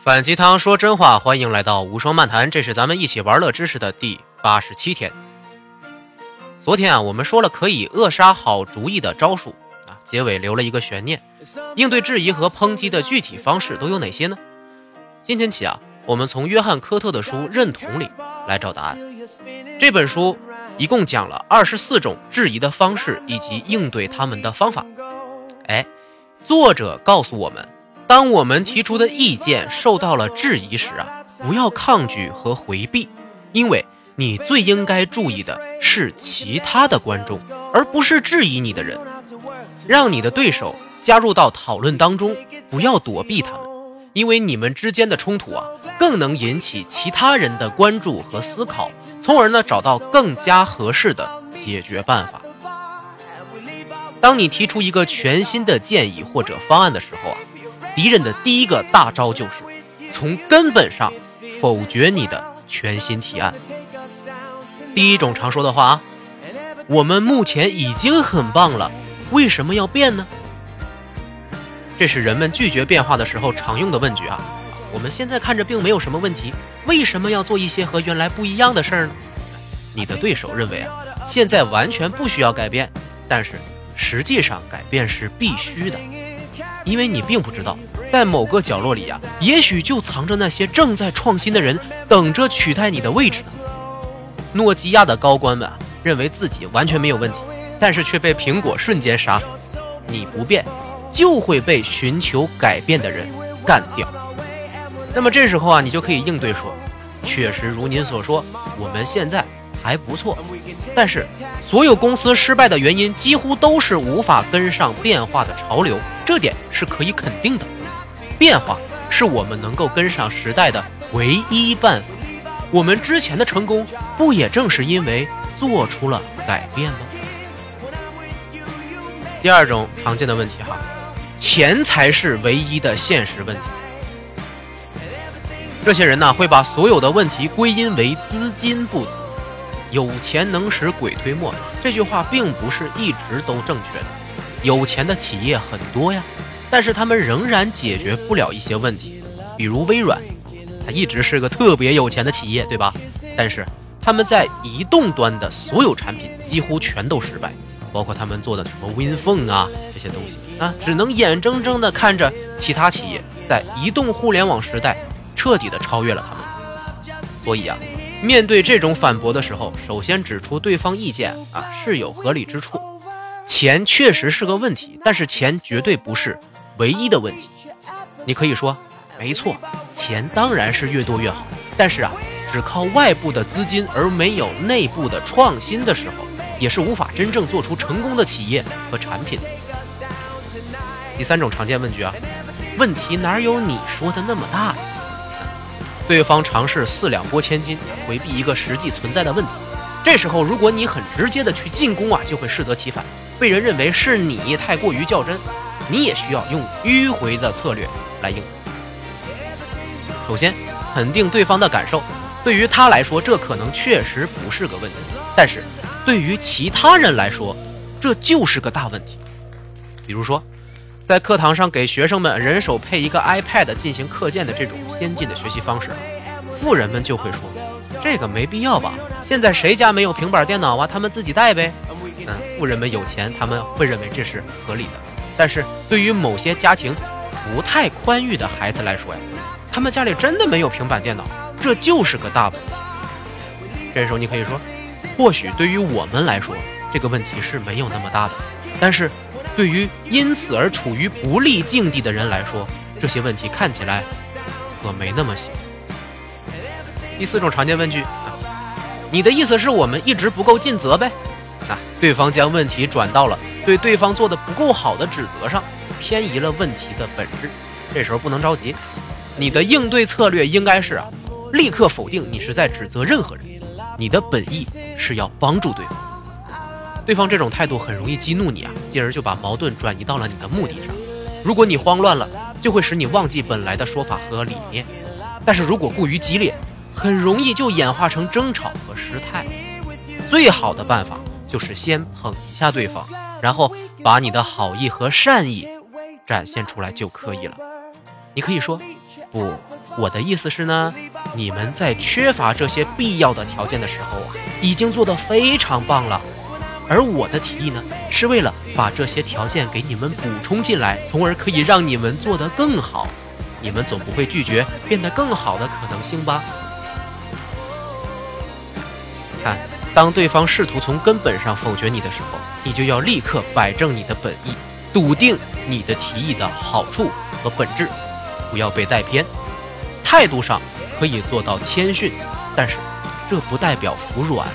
反鸡汤说真话，欢迎来到无双漫谈，这是咱们一起玩乐知识的第八十七天。昨天啊，我们说了可以扼杀好主意的招数啊，结尾留了一个悬念，应对质疑和抨击的具体方式都有哪些呢？今天起啊，我们从约翰科特的书《认同》里来找答案。这本书一共讲了二十四种质疑的方式以及应对他们的方法。哎，作者告诉我们。当我们提出的意见受到了质疑时啊，不要抗拒和回避，因为你最应该注意的是其他的观众，而不是质疑你的人。让你的对手加入到讨论当中，不要躲避他们，因为你们之间的冲突啊，更能引起其他人的关注和思考，从而呢找到更加合适的解决办法。当你提出一个全新的建议或者方案的时候啊。敌人的第一个大招就是从根本上否决你的全新提案。第一种常说的话啊：“我们目前已经很棒了，为什么要变呢？”这是人们拒绝变化的时候常用的问句啊。我们现在看着并没有什么问题，为什么要做一些和原来不一样的事儿呢？你的对手认为啊，现在完全不需要改变，但是实际上改变是必须的。因为你并不知道，在某个角落里呀，也许就藏着那些正在创新的人，等着取代你的位置呢。诺基亚的高官们，认为自己完全没有问题，但是却被苹果瞬间杀死。你不变，就会被寻求改变的人干掉。那么这时候啊，你就可以应对说：“确实如您所说，我们现在。”还不错，但是所有公司失败的原因几乎都是无法跟上变化的潮流，这点是可以肯定的。变化是我们能够跟上时代的唯一办法。我们之前的成功不也正是因为做出了改变吗？第二种常见的问题哈，钱才是唯一的现实问题。这些人呢会把所有的问题归因为资金不足。有钱能使鬼推磨，这句话并不是一直都正确的。有钱的企业很多呀，但是他们仍然解决不了一些问题。比如微软，它一直是个特别有钱的企业，对吧？但是他们在移动端的所有产品几乎全都失败，包括他们做的什么 Win Phone 啊这些东西啊，只能眼睁睁地看着其他企业在移动互联网时代彻底的超越了他们。所以啊。面对这种反驳的时候，首先指出对方意见啊是有合理之处，钱确实是个问题，但是钱绝对不是唯一的问题。你可以说，没错，钱当然是越多越好，但是啊，只靠外部的资金而没有内部的创新的时候，也是无法真正做出成功的企业和产品的。第三种常见问句啊，问题哪有你说的那么大呀？对方尝试四两拨千斤，回避一个实际存在的问题。这时候，如果你很直接的去进攻啊，就会适得其反，被人认为是你太过于较真。你也需要用迂回的策略来应对。首先，肯定对方的感受，对于他来说，这可能确实不是个问题，但是对于其他人来说，这就是个大问题。比如说。在课堂上给学生们人手配一个 iPad 进行课件的这种先进的学习方式，富人们就会说，这个没必要吧？现在谁家没有平板电脑啊？他们自己带呗。嗯，富人们有钱，他们会认为这是合理的。但是对于某些家庭不太宽裕的孩子来说呀，他们家里真的没有平板电脑，这就是个大问题。这时候你可以说，或许对于我们来说，这个问题是没有那么大的，但是。对于因此而处于不利境地的人来说，这些问题看起来可没那么小。第四种常见问句，你的意思是我们一直不够尽责呗？啊，对方将问题转到了对对方做的不够好的指责上，偏移了问题的本质。这时候不能着急，你的应对策略应该是啊，立刻否定你是在指责任何人，你的本意是要帮助对方。对方这种态度很容易激怒你啊，进而就把矛盾转移到了你的目的上。如果你慌乱了，就会使你忘记本来的说法和理念；但是如果过于激烈，很容易就演化成争吵和失态。最好的办法就是先捧一下对方，然后把你的好意和善意展现出来就可以了。你可以说：“不，我的意思是呢，你们在缺乏这些必要的条件的时候啊，已经做得非常棒了。而我的提议呢，是为了把这些条件给你们补充进来，从而可以让你们做得更好。你们总不会拒绝变得更好的可能性吧？当对方试图从根本上否决你的时候，你就要立刻摆正你的本意，笃定你的提议的好处和本质，不要被带偏。态度上可以做到谦逊，但是这不代表服软。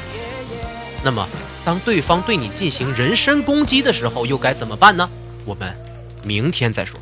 那么，当对方对你进行人身攻击的时候，又该怎么办呢？我们明天再说。